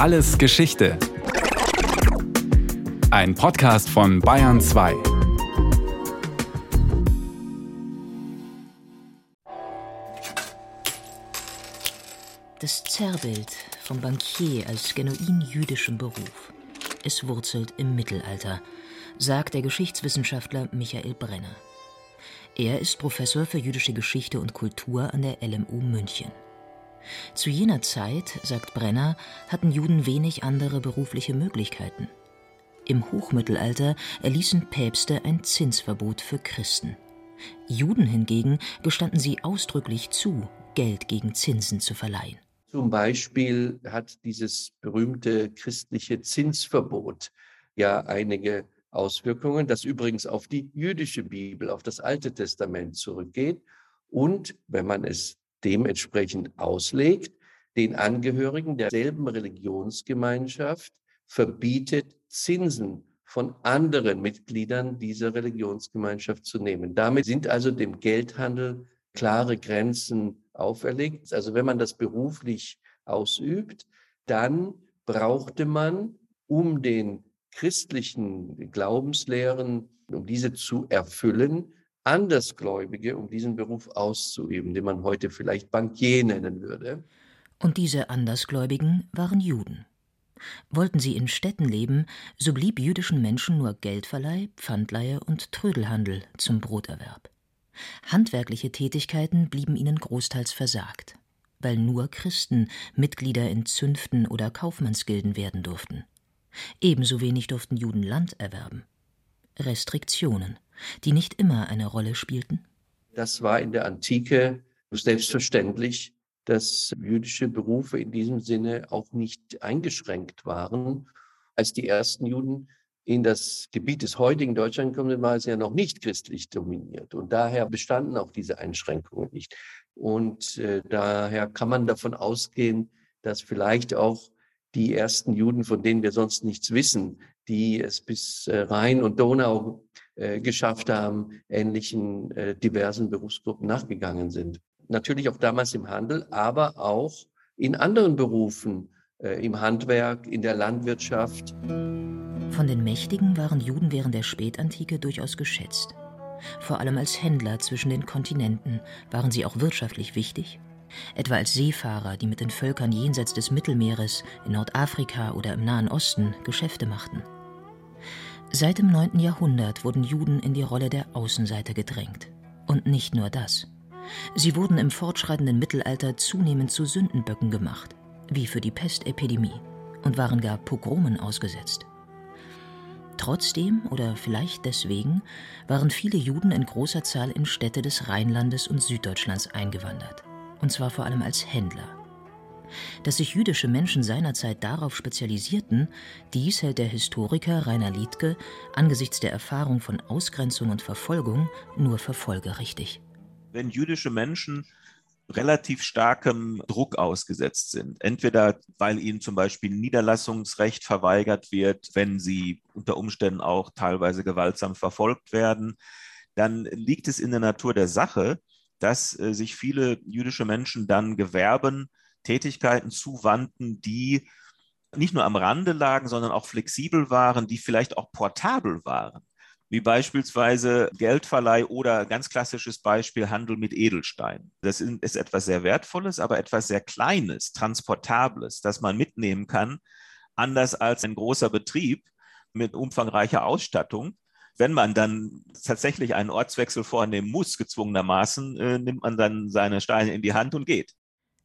Alles Geschichte. Ein Podcast von Bayern 2. Das Zerrbild vom Bankier als genuin jüdischem Beruf. Es wurzelt im Mittelalter, sagt der Geschichtswissenschaftler Michael Brenner. Er ist Professor für jüdische Geschichte und Kultur an der LMU München. Zu jener Zeit, sagt Brenner, hatten Juden wenig andere berufliche Möglichkeiten. Im Hochmittelalter erließen Päpste ein Zinsverbot für Christen. Juden hingegen gestanden sie ausdrücklich zu, Geld gegen Zinsen zu verleihen. Zum Beispiel hat dieses berühmte christliche Zinsverbot ja einige Auswirkungen, das übrigens auf die jüdische Bibel, auf das Alte Testament zurückgeht und, wenn man es dementsprechend auslegt, den Angehörigen derselben Religionsgemeinschaft verbietet, Zinsen von anderen Mitgliedern dieser Religionsgemeinschaft zu nehmen. Damit sind also dem Geldhandel klare Grenzen auferlegt. Also wenn man das beruflich ausübt, dann brauchte man, um den christlichen Glaubenslehren, um diese zu erfüllen, Andersgläubige, um diesen Beruf auszuüben, den man heute vielleicht Bankier nennen würde. Und diese Andersgläubigen waren Juden. Wollten sie in Städten leben, so blieb jüdischen Menschen nur Geldverleih, Pfandleihe und Trödelhandel zum Broterwerb. Handwerkliche Tätigkeiten blieben ihnen großteils versagt, weil nur Christen Mitglieder in Zünften oder Kaufmannsgilden werden durften. Ebenso wenig durften Juden Land erwerben. Restriktionen, die nicht immer eine Rolle spielten? Das war in der Antike selbstverständlich, dass jüdische Berufe in diesem Sinne auch nicht eingeschränkt waren. Als die ersten Juden in das Gebiet des heutigen Deutschland kommen, war es ja noch nicht christlich dominiert. Und daher bestanden auch diese Einschränkungen nicht. Und äh, daher kann man davon ausgehen, dass vielleicht auch die ersten Juden, von denen wir sonst nichts wissen, die es bis äh, Rhein und Donau äh, geschafft haben, ähnlichen äh, diversen Berufsgruppen nachgegangen sind. Natürlich auch damals im Handel, aber auch in anderen Berufen, im Handwerk, in der Landwirtschaft. Von den Mächtigen waren Juden während der Spätantike durchaus geschätzt. Vor allem als Händler zwischen den Kontinenten waren sie auch wirtschaftlich wichtig etwa als Seefahrer, die mit den Völkern jenseits des Mittelmeeres, in Nordafrika oder im Nahen Osten Geschäfte machten. Seit dem 9. Jahrhundert wurden Juden in die Rolle der Außenseiter gedrängt. Und nicht nur das. Sie wurden im fortschreitenden Mittelalter zunehmend zu Sündenböcken gemacht, wie für die Pestepidemie, und waren gar Pogromen ausgesetzt. Trotzdem oder vielleicht deswegen waren viele Juden in großer Zahl in Städte des Rheinlandes und Süddeutschlands eingewandert und zwar vor allem als Händler. Dass sich jüdische Menschen seinerzeit darauf spezialisierten, dies hält der Historiker Rainer Liedke angesichts der Erfahrung von Ausgrenzung und Verfolgung nur für folgerichtig. Wenn jüdische Menschen relativ starkem Druck ausgesetzt sind. Entweder weil ihnen zum Beispiel Niederlassungsrecht verweigert wird, wenn sie unter Umständen auch teilweise gewaltsam verfolgt werden, dann liegt es in der Natur der Sache, dass äh, sich viele jüdische Menschen dann Gewerben, Tätigkeiten zuwandten, die nicht nur am Rande lagen, sondern auch flexibel waren, die vielleicht auch portabel waren, wie beispielsweise Geldverleih oder ganz klassisches Beispiel Handel mit Edelsteinen. Das ist etwas sehr Wertvolles, aber etwas sehr Kleines, Transportables, das man mitnehmen kann, anders als ein großer Betrieb mit umfangreicher Ausstattung, wenn man dann tatsächlich einen Ortswechsel vornehmen muss, gezwungenermaßen, äh, nimmt man dann seine Steine in die Hand und geht.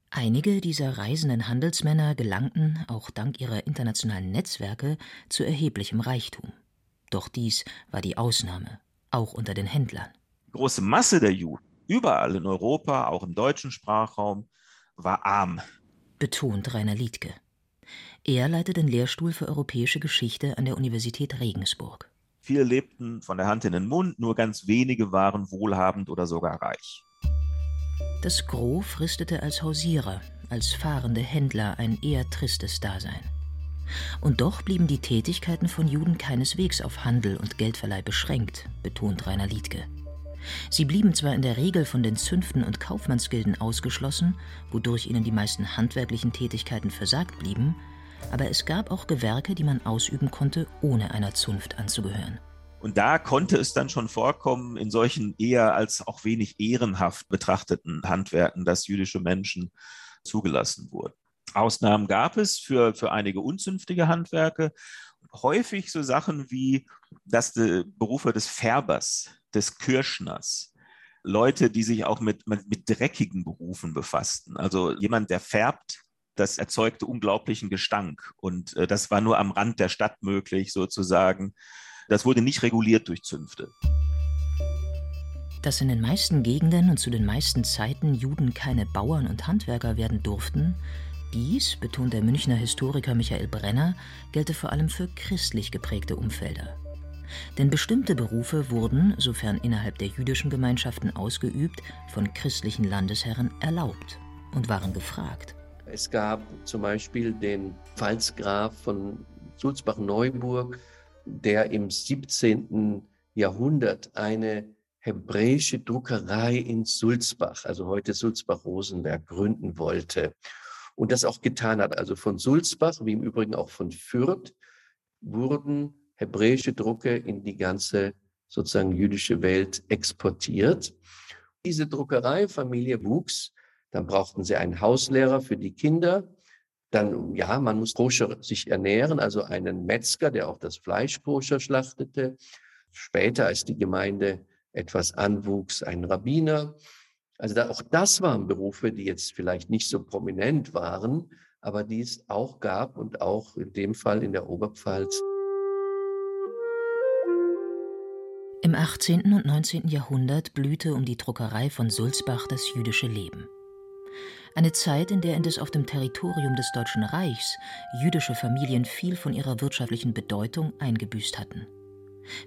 Einige dieser reisenden Handelsmänner gelangten, auch dank ihrer internationalen Netzwerke, zu erheblichem Reichtum. Doch dies war die Ausnahme, auch unter den Händlern. Die große Masse der Juden, überall in Europa, auch im deutschen Sprachraum, war arm. Betont Rainer Liedke. Er leitet den Lehrstuhl für europäische Geschichte an der Universität Regensburg. Viele lebten von der Hand in den Mund, nur ganz wenige waren wohlhabend oder sogar reich. Das Gros fristete als Hausierer, als fahrende Händler ein eher tristes Dasein. Und doch blieben die Tätigkeiten von Juden keineswegs auf Handel und Geldverleih beschränkt, betont Rainer Liedke. Sie blieben zwar in der Regel von den Zünften und Kaufmannsgilden ausgeschlossen, wodurch ihnen die meisten handwerklichen Tätigkeiten versagt blieben, aber es gab auch Gewerke, die man ausüben konnte, ohne einer Zunft anzugehören. Und da konnte es dann schon vorkommen, in solchen eher als auch wenig ehrenhaft betrachteten Handwerken, dass jüdische Menschen zugelassen wurden. Ausnahmen gab es für, für einige unzünftige Handwerke. Häufig so Sachen wie, dass die Berufe des Färbers, des Kirschners, Leute, die sich auch mit, mit, mit dreckigen Berufen befassten. Also jemand, der färbt, das erzeugte unglaublichen Gestank. Und äh, das war nur am Rand der Stadt möglich, sozusagen. Das wurde nicht reguliert durch Zünfte. Dass in den meisten Gegenden und zu den meisten Zeiten Juden keine Bauern und Handwerker werden durften, dies, betont der Münchner Historiker Michael Brenner, gelte vor allem für christlich geprägte Umfelder. Denn bestimmte Berufe wurden, sofern innerhalb der jüdischen Gemeinschaften ausgeübt, von christlichen Landesherren erlaubt und waren gefragt. Es gab zum Beispiel den Pfalzgraf von Sulzbach-Neuburg, der im 17. Jahrhundert eine hebräische Druckerei in Sulzbach, also heute Sulzbach-Rosenberg, gründen wollte. Und das auch getan hat. Also von Sulzbach, wie im Übrigen auch von Fürth, wurden hebräische Drucke in die ganze sozusagen jüdische Welt exportiert. Diese Druckereifamilie wuchs. Dann brauchten sie einen Hauslehrer für die Kinder. Dann, ja, man muss koscher sich ernähren, also einen Metzger, der auch das Fleisch koscher schlachtete. Später, als die Gemeinde etwas anwuchs, ein Rabbiner. Also da, auch das waren Berufe, die jetzt vielleicht nicht so prominent waren, aber die es auch gab und auch in dem Fall in der Oberpfalz. Im 18. und 19. Jahrhundert blühte um die Druckerei von Sulzbach das jüdische Leben. Eine Zeit, in der indes auf dem Territorium des Deutschen Reichs jüdische Familien viel von ihrer wirtschaftlichen Bedeutung eingebüßt hatten.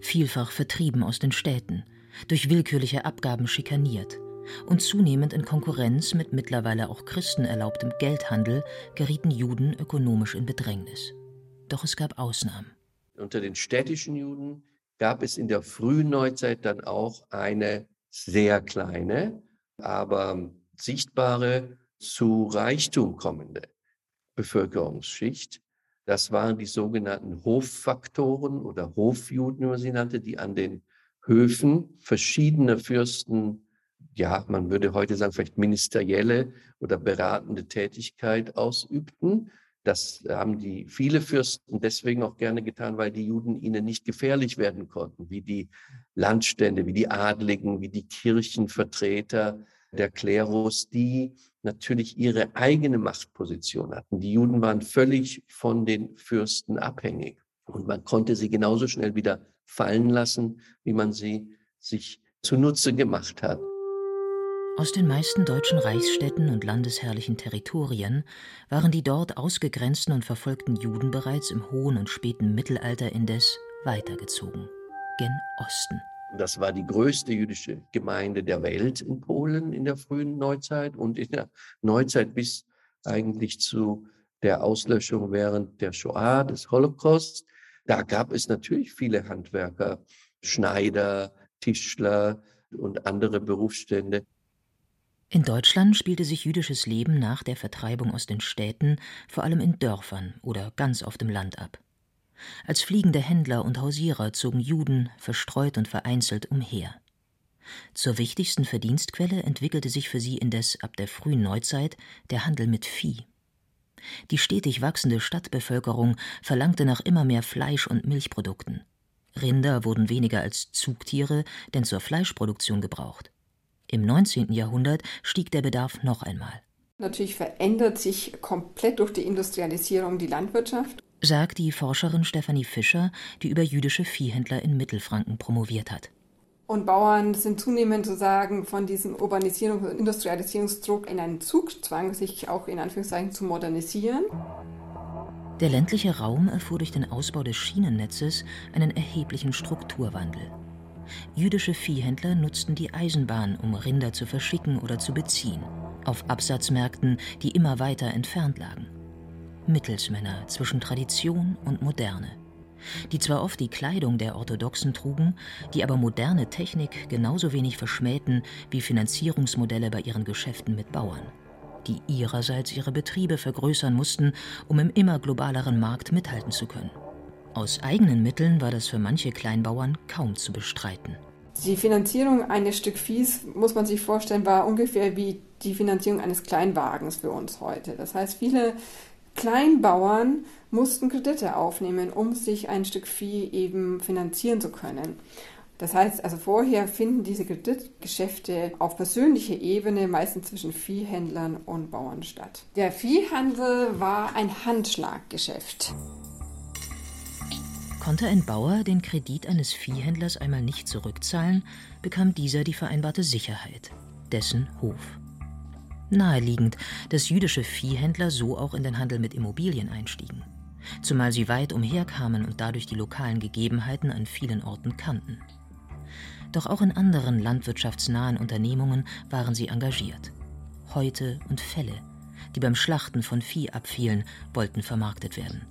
Vielfach vertrieben aus den Städten, durch willkürliche Abgaben schikaniert und zunehmend in Konkurrenz mit mittlerweile auch Christen erlaubtem Geldhandel gerieten Juden ökonomisch in Bedrängnis. Doch es gab Ausnahmen. Unter den städtischen Juden gab es in der frühen Neuzeit dann auch eine sehr kleine, aber sichtbare zu Reichtum kommende Bevölkerungsschicht. Das waren die sogenannten Hoffaktoren oder Hofjuden, wie man sie nannte, die an den Höfen verschiedener Fürsten, ja, man würde heute sagen, vielleicht ministerielle oder beratende Tätigkeit ausübten. Das haben die viele Fürsten deswegen auch gerne getan, weil die Juden ihnen nicht gefährlich werden konnten, wie die Landstände, wie die Adligen, wie die Kirchenvertreter, der Klerus, die natürlich ihre eigene Machtposition hatten. Die Juden waren völlig von den Fürsten abhängig und man konnte sie genauso schnell wieder fallen lassen, wie man sie sich zunutze gemacht hat. Aus den meisten deutschen Reichsstädten und landesherrlichen Territorien waren die dort ausgegrenzten und verfolgten Juden bereits im hohen und späten Mittelalter indes weitergezogen, gen Osten. Das war die größte jüdische Gemeinde der Welt in Polen in der frühen Neuzeit und in der Neuzeit bis eigentlich zu der Auslöschung während der Shoah, des Holocaust. Da gab es natürlich viele Handwerker, Schneider, Tischler und andere Berufsstände. In Deutschland spielte sich jüdisches Leben nach der Vertreibung aus den Städten vor allem in Dörfern oder ganz auf dem Land ab. Als fliegende Händler und Hausierer zogen Juden verstreut und vereinzelt umher. Zur wichtigsten Verdienstquelle entwickelte sich für sie indes ab der frühen Neuzeit der Handel mit Vieh. Die stetig wachsende Stadtbevölkerung verlangte nach immer mehr Fleisch- und Milchprodukten. Rinder wurden weniger als Zugtiere denn zur Fleischproduktion gebraucht. Im 19. Jahrhundert stieg der Bedarf noch einmal. Natürlich verändert sich komplett durch die Industrialisierung die Landwirtschaft sagt die Forscherin Stefanie Fischer, die über jüdische Viehhändler in Mittelfranken promoviert hat. Und Bauern sind zunehmend sozusagen von diesem Urbanisierungs- und Industrialisierungsdruck in einen Zugzwang, sich auch in Anführungszeichen zu modernisieren. Der ländliche Raum erfuhr durch den Ausbau des Schienennetzes einen erheblichen Strukturwandel. Jüdische Viehhändler nutzten die Eisenbahn, um Rinder zu verschicken oder zu beziehen, auf Absatzmärkten, die immer weiter entfernt lagen. Mittelsmänner zwischen Tradition und Moderne, die zwar oft die Kleidung der Orthodoxen trugen, die aber moderne Technik genauso wenig verschmähten wie Finanzierungsmodelle bei ihren Geschäften mit Bauern. die ihrerseits ihre Betriebe vergrößern mussten, um im immer globaleren Markt mithalten zu können. Aus eigenen Mitteln war das für manche Kleinbauern kaum zu bestreiten. Die Finanzierung eines Stück Viehs, muss man sich vorstellen, war ungefähr wie die Finanzierung eines Kleinwagens für uns heute. Das heißt, viele Kleinbauern mussten Kredite aufnehmen, um sich ein Stück Vieh eben finanzieren zu können. Das heißt, also vorher finden diese Kreditgeschäfte auf persönlicher Ebene meistens zwischen Viehhändlern und Bauern statt. Der Viehhandel war ein Handschlaggeschäft. Konnte ein Bauer den Kredit eines Viehhändlers einmal nicht zurückzahlen, bekam dieser die vereinbarte Sicherheit, dessen Hof. Naheliegend, dass jüdische Viehhändler so auch in den Handel mit Immobilien einstiegen, zumal sie weit umherkamen und dadurch die lokalen Gegebenheiten an vielen Orten kannten. Doch auch in anderen landwirtschaftsnahen Unternehmungen waren sie engagiert. Häute und Felle, die beim Schlachten von Vieh abfielen, wollten vermarktet werden.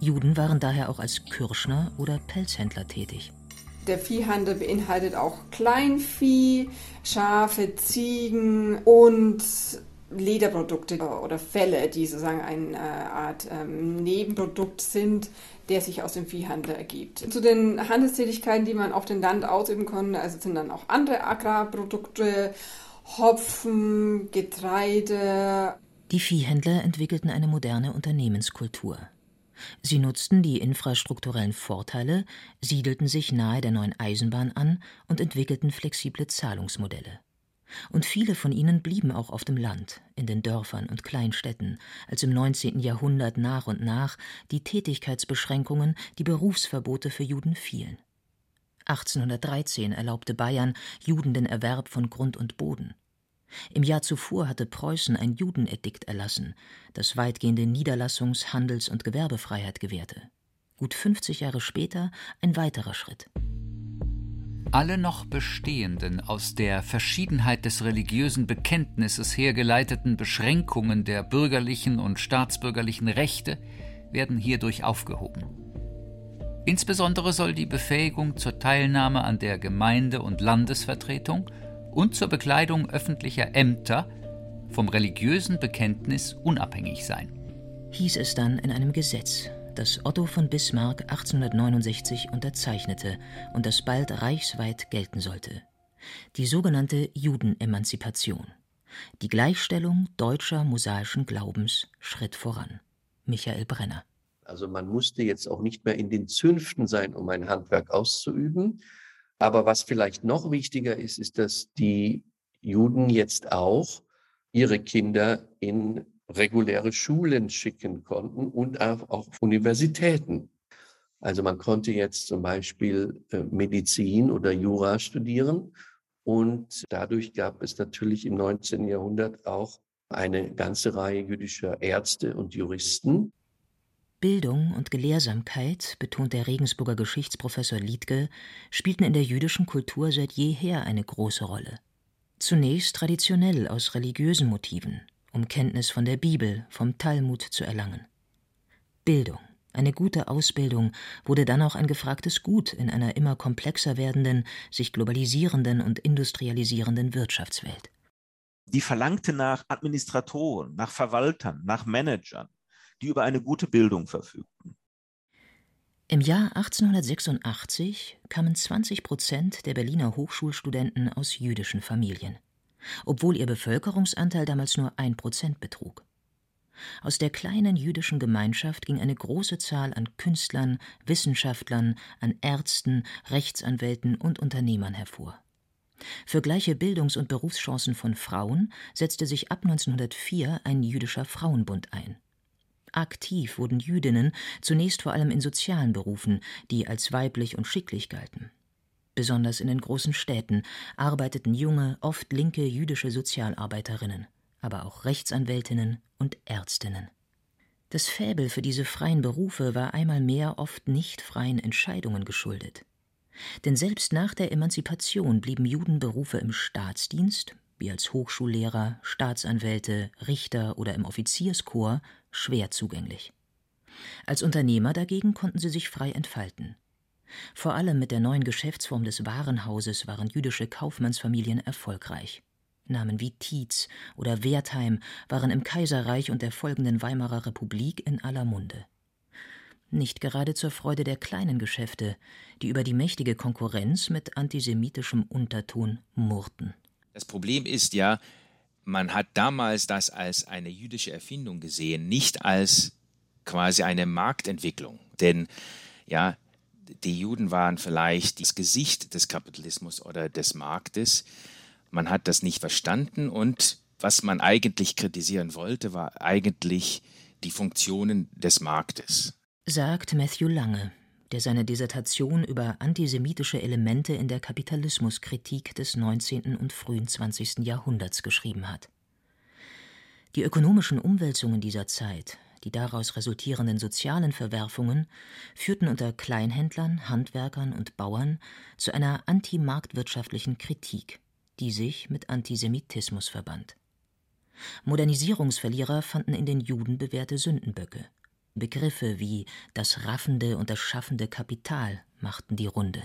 Juden waren daher auch als Kürschner oder Pelzhändler tätig. Der Viehhandel beinhaltet auch Kleinvieh, Schafe, Ziegen und Lederprodukte oder Felle, die sozusagen eine Art ähm, Nebenprodukt sind, der sich aus dem Viehhandel ergibt. Zu den Handelstätigkeiten, die man auf dem Land ausüben konnte, also sind dann auch andere Agrarprodukte, Hopfen, Getreide. Die Viehhändler entwickelten eine moderne Unternehmenskultur. Sie nutzten die infrastrukturellen Vorteile, siedelten sich nahe der neuen Eisenbahn an und entwickelten flexible Zahlungsmodelle. Und viele von ihnen blieben auch auf dem Land, in den Dörfern und Kleinstädten, als im 19. Jahrhundert nach und nach die Tätigkeitsbeschränkungen, die Berufsverbote für Juden fielen. 1813 erlaubte Bayern Juden den Erwerb von Grund und Boden. Im Jahr zuvor hatte Preußen ein Judenedikt erlassen, das weitgehende Niederlassungs-, Handels- und Gewerbefreiheit gewährte. Gut 50 Jahre später ein weiterer Schritt. Alle noch bestehenden, aus der Verschiedenheit des religiösen Bekenntnisses hergeleiteten Beschränkungen der bürgerlichen und staatsbürgerlichen Rechte werden hierdurch aufgehoben. Insbesondere soll die Befähigung zur Teilnahme an der Gemeinde- und Landesvertretung und zur Bekleidung öffentlicher Ämter vom religiösen Bekenntnis unabhängig sein. Hieß es dann in einem Gesetz, das Otto von Bismarck 1869 unterzeichnete und das bald reichsweit gelten sollte. Die sogenannte Judenemanzipation. Die Gleichstellung deutscher mosaischen Glaubens Schritt voran. Michael Brenner. Also man musste jetzt auch nicht mehr in den Zünften sein, um ein Handwerk auszuüben. Aber was vielleicht noch wichtiger ist, ist, dass die Juden jetzt auch ihre Kinder in reguläre Schulen schicken konnten und auch auf Universitäten. Also man konnte jetzt zum Beispiel äh, Medizin oder Jura studieren und dadurch gab es natürlich im 19. Jahrhundert auch eine ganze Reihe jüdischer Ärzte und Juristen. Bildung und Gelehrsamkeit, betont der Regensburger Geschichtsprofessor Liedke, spielten in der jüdischen Kultur seit jeher eine große Rolle. Zunächst traditionell aus religiösen Motiven, um Kenntnis von der Bibel, vom Talmud zu erlangen. Bildung, eine gute Ausbildung wurde dann auch ein gefragtes Gut in einer immer komplexer werdenden, sich globalisierenden und industrialisierenden Wirtschaftswelt. Die verlangte nach Administratoren, nach Verwaltern, nach Managern, die über eine gute Bildung verfügten. Im Jahr 1886 kamen 20 Prozent der Berliner Hochschulstudenten aus jüdischen Familien obwohl ihr Bevölkerungsanteil damals nur ein Prozent betrug. Aus der kleinen jüdischen Gemeinschaft ging eine große Zahl an Künstlern, Wissenschaftlern, an Ärzten, Rechtsanwälten und Unternehmern hervor. Für gleiche Bildungs- und Berufschancen von Frauen setzte sich ab 1904 ein jüdischer Frauenbund ein. Aktiv wurden Jüdinnen zunächst vor allem in sozialen Berufen, die als weiblich und schicklich galten. Besonders in den großen Städten arbeiteten junge, oft linke jüdische Sozialarbeiterinnen, aber auch Rechtsanwältinnen und Ärztinnen. Das Fäbel für diese freien Berufe war einmal mehr oft nicht freien Entscheidungen geschuldet. Denn selbst nach der Emanzipation blieben Judenberufe im Staatsdienst, wie als Hochschullehrer, Staatsanwälte, Richter oder im Offizierskorps, schwer zugänglich. Als Unternehmer dagegen konnten sie sich frei entfalten. Vor allem mit der neuen Geschäftsform des Warenhauses waren jüdische Kaufmannsfamilien erfolgreich. Namen wie Tietz oder Wertheim waren im Kaiserreich und der folgenden Weimarer Republik in aller Munde. Nicht gerade zur Freude der kleinen Geschäfte, die über die mächtige Konkurrenz mit antisemitischem Unterton murrten. Das Problem ist ja, man hat damals das als eine jüdische Erfindung gesehen, nicht als quasi eine Marktentwicklung. Denn ja, die Juden waren vielleicht das Gesicht des Kapitalismus oder des Marktes. Man hat das nicht verstanden und was man eigentlich kritisieren wollte, war eigentlich die Funktionen des Marktes. Sagt Matthew Lange, der seine Dissertation über antisemitische Elemente in der Kapitalismuskritik des 19. und frühen 20. Jahrhunderts geschrieben hat. Die ökonomischen Umwälzungen dieser Zeit die daraus resultierenden sozialen Verwerfungen führten unter Kleinhändlern, Handwerkern und Bauern zu einer antimarktwirtschaftlichen Kritik, die sich mit Antisemitismus verband. Modernisierungsverlierer fanden in den Juden bewährte Sündenböcke. Begriffe wie das raffende und das schaffende Kapital machten die Runde.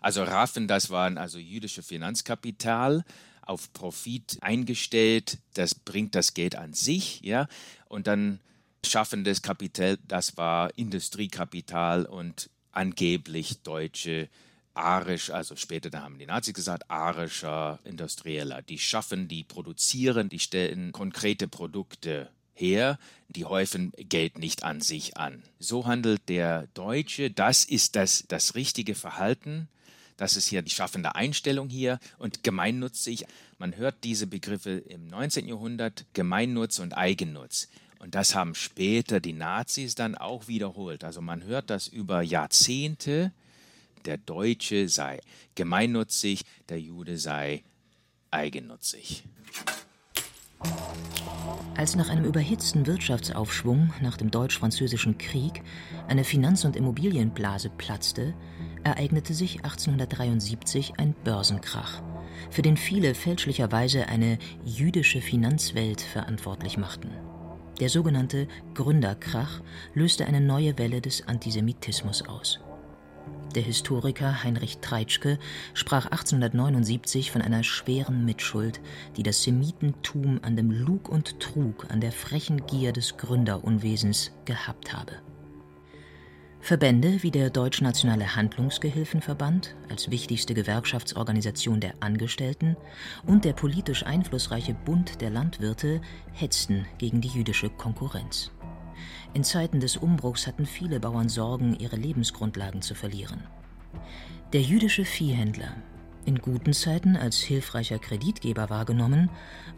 Also Raffen, das waren also jüdische Finanzkapital, auf Profit eingestellt, das bringt das Geld an sich, ja, und dann schaffendes Kapital, das war Industriekapital und angeblich deutsche arisch, also später da haben die Nazis gesagt, arischer Industrieller. Die schaffen, die produzieren, die stellen konkrete Produkte her, die häufen Geld nicht an sich an. So handelt der Deutsche, das ist das, das richtige Verhalten, das ist hier die schaffende Einstellung hier und gemeinnutzig. Man hört diese Begriffe im 19. Jahrhundert, Gemeinnutz und Eigennutz. Und das haben später die Nazis dann auch wiederholt. Also man hört das über Jahrzehnte. Der Deutsche sei gemeinnutzig, der Jude sei eigennutzig. Als nach einem überhitzten Wirtschaftsaufschwung nach dem Deutsch-Französischen Krieg eine Finanz- und Immobilienblase platzte, ereignete sich 1873 ein Börsenkrach, für den viele fälschlicherweise eine jüdische Finanzwelt verantwortlich machten. Der sogenannte Gründerkrach löste eine neue Welle des Antisemitismus aus. Der Historiker Heinrich Treitschke sprach 1879 von einer schweren Mitschuld, die das Semitentum an dem Lug und Trug, an der frechen Gier des Gründerunwesens gehabt habe. Verbände wie der Deutschnationale Handlungsgehilfenverband als wichtigste Gewerkschaftsorganisation der Angestellten und der politisch einflussreiche Bund der Landwirte hetzten gegen die jüdische Konkurrenz. In Zeiten des Umbruchs hatten viele Bauern Sorgen, ihre Lebensgrundlagen zu verlieren. Der jüdische Viehhändler, in guten Zeiten als hilfreicher Kreditgeber wahrgenommen,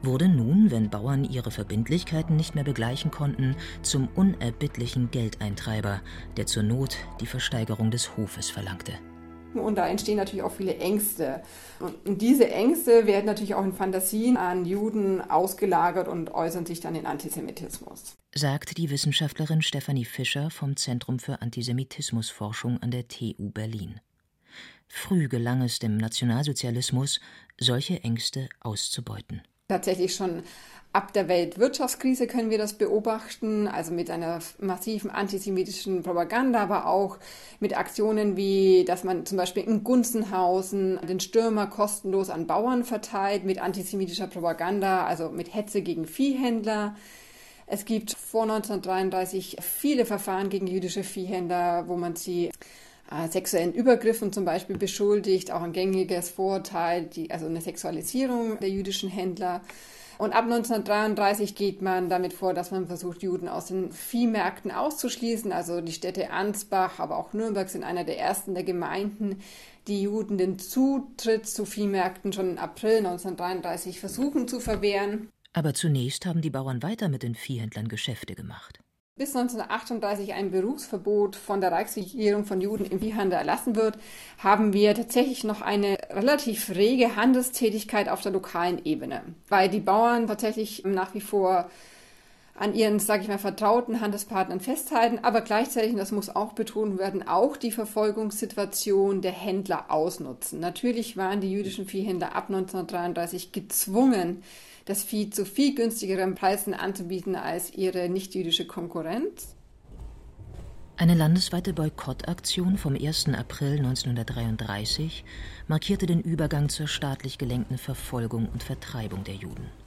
wurde nun, wenn Bauern ihre Verbindlichkeiten nicht mehr begleichen konnten, zum unerbittlichen Geldeintreiber, der zur Not die Versteigerung des Hofes verlangte. Und da entstehen natürlich auch viele Ängste. Und diese Ängste werden natürlich auch in Fantasien an Juden ausgelagert und äußern sich dann in Antisemitismus. Sagt die Wissenschaftlerin Stefanie Fischer vom Zentrum für Antisemitismusforschung an der TU Berlin. Früh gelang es dem Nationalsozialismus, solche Ängste auszubeuten. Tatsächlich schon ab der Weltwirtschaftskrise können wir das beobachten, also mit einer massiven antisemitischen Propaganda, aber auch mit Aktionen wie, dass man zum Beispiel in Gunzenhausen den Stürmer kostenlos an Bauern verteilt, mit antisemitischer Propaganda, also mit Hetze gegen Viehhändler. Es gibt vor 1933 viele Verfahren gegen jüdische Viehhändler, wo man sie äh, sexuellen Übergriffen zum Beispiel beschuldigt, auch ein gängiges Vorurteil, die, also eine Sexualisierung der jüdischen Händler. Und ab 1933 geht man damit vor, dass man versucht, Juden aus den Viehmärkten auszuschließen. Also die Städte Ansbach, aber auch Nürnberg sind einer der ersten der Gemeinden, die Juden den Zutritt zu Viehmärkten schon im April 1933 versuchen zu verwehren. Aber zunächst haben die Bauern weiter mit den Viehhändlern Geschäfte gemacht. Bis 1938 ein Berufsverbot von der Reichsregierung von Juden im Viehhandel erlassen wird, haben wir tatsächlich noch eine relativ rege Handelstätigkeit auf der lokalen Ebene, weil die Bauern tatsächlich nach wie vor an ihren, sage ich mal, vertrauten Handelspartnern festhalten, aber gleichzeitig, und das muss auch betont werden, auch die Verfolgungssituation der Händler ausnutzen. Natürlich waren die jüdischen Viehhändler ab 1933 gezwungen, das Vieh zu viel günstigeren Preisen anzubieten als ihre nicht-jüdische Konkurrenz. Eine landesweite Boykottaktion vom 1. April 1933 markierte den Übergang zur staatlich gelenkten Verfolgung und Vertreibung der Juden.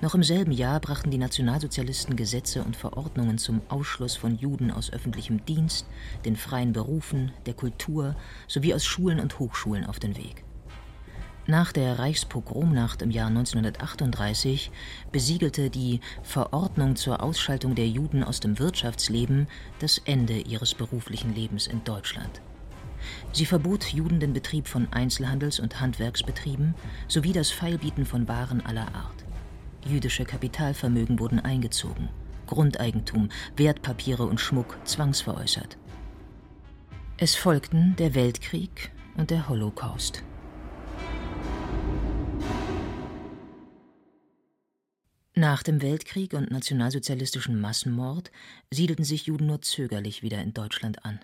Noch im selben Jahr brachten die Nationalsozialisten Gesetze und Verordnungen zum Ausschluss von Juden aus öffentlichem Dienst, den freien Berufen, der Kultur sowie aus Schulen und Hochschulen auf den Weg. Nach der Reichspogromnacht im Jahr 1938 besiegelte die Verordnung zur Ausschaltung der Juden aus dem Wirtschaftsleben das Ende ihres beruflichen Lebens in Deutschland. Sie verbot Juden den Betrieb von Einzelhandels- und Handwerksbetrieben sowie das Feilbieten von Waren aller Art. Jüdische Kapitalvermögen wurden eingezogen, Grundeigentum, Wertpapiere und Schmuck zwangsveräußert. Es folgten der Weltkrieg und der Holocaust. Nach dem Weltkrieg und nationalsozialistischen Massenmord siedelten sich Juden nur zögerlich wieder in Deutschland an.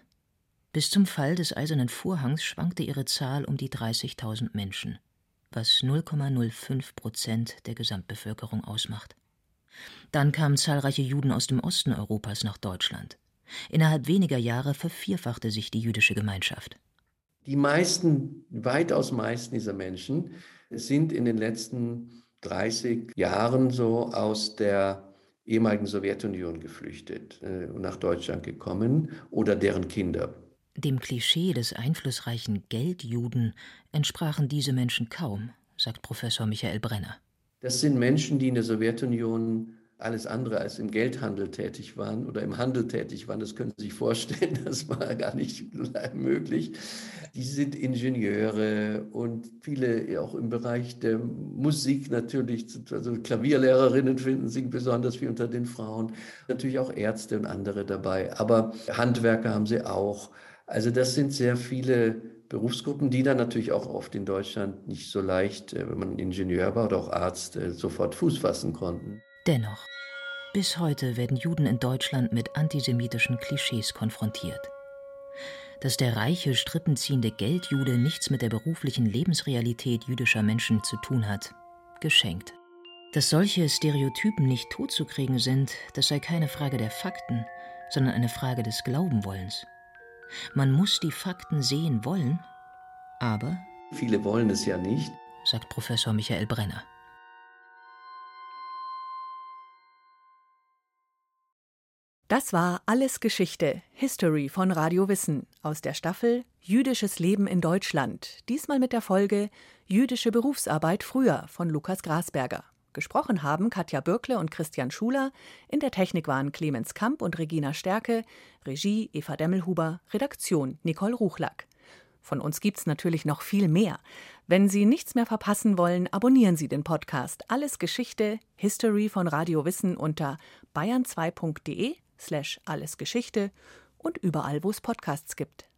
Bis zum Fall des Eisernen Vorhangs schwankte ihre Zahl um die 30.000 Menschen, was 0,05 Prozent der Gesamtbevölkerung ausmacht. Dann kamen zahlreiche Juden aus dem Osten Europas nach Deutschland. Innerhalb weniger Jahre vervierfachte sich die jüdische Gemeinschaft. Die meisten, weitaus meisten dieser Menschen sind in den letzten 30 Jahren so aus der ehemaligen Sowjetunion geflüchtet äh, und nach Deutschland gekommen oder deren Kinder. Dem Klischee des einflussreichen Geldjuden entsprachen diese Menschen kaum, sagt Professor Michael Brenner. Das sind Menschen, die in der Sowjetunion alles andere als im Geldhandel tätig waren oder im Handel tätig waren. Das können Sie sich vorstellen, das war gar nicht möglich. Die sind Ingenieure und viele auch im Bereich der Musik natürlich, also Klavierlehrerinnen finden sich besonders viel unter den Frauen, natürlich auch Ärzte und andere dabei, aber Handwerker haben sie auch. Also das sind sehr viele Berufsgruppen, die dann natürlich auch oft in Deutschland nicht so leicht, äh, wenn man Ingenieur war oder auch Arzt, äh, sofort Fuß fassen konnten. Dennoch, bis heute werden Juden in Deutschland mit antisemitischen Klischees konfrontiert. Dass der reiche, strippenziehende Geldjude nichts mit der beruflichen Lebensrealität jüdischer Menschen zu tun hat, geschenkt. Dass solche Stereotypen nicht totzukriegen sind, das sei keine Frage der Fakten, sondern eine Frage des Glaubenwollens. Man muss die Fakten sehen wollen, aber. Viele wollen es ja nicht, sagt Professor Michael Brenner. Das war Alles Geschichte, History von Radio Wissen aus der Staffel Jüdisches Leben in Deutschland. Diesmal mit der Folge Jüdische Berufsarbeit früher von Lukas Grasberger. Gesprochen haben Katja Bürkle und Christian Schuler. In der Technik waren Clemens Kamp und Regina Stärke. Regie Eva Demmelhuber. Redaktion Nicole Ruchlack. Von uns gibt's natürlich noch viel mehr. Wenn Sie nichts mehr verpassen wollen, abonnieren Sie den Podcast Alles Geschichte, History von Radio Wissen unter bayern2.de slash allesgeschichte und überall, wo es Podcasts gibt.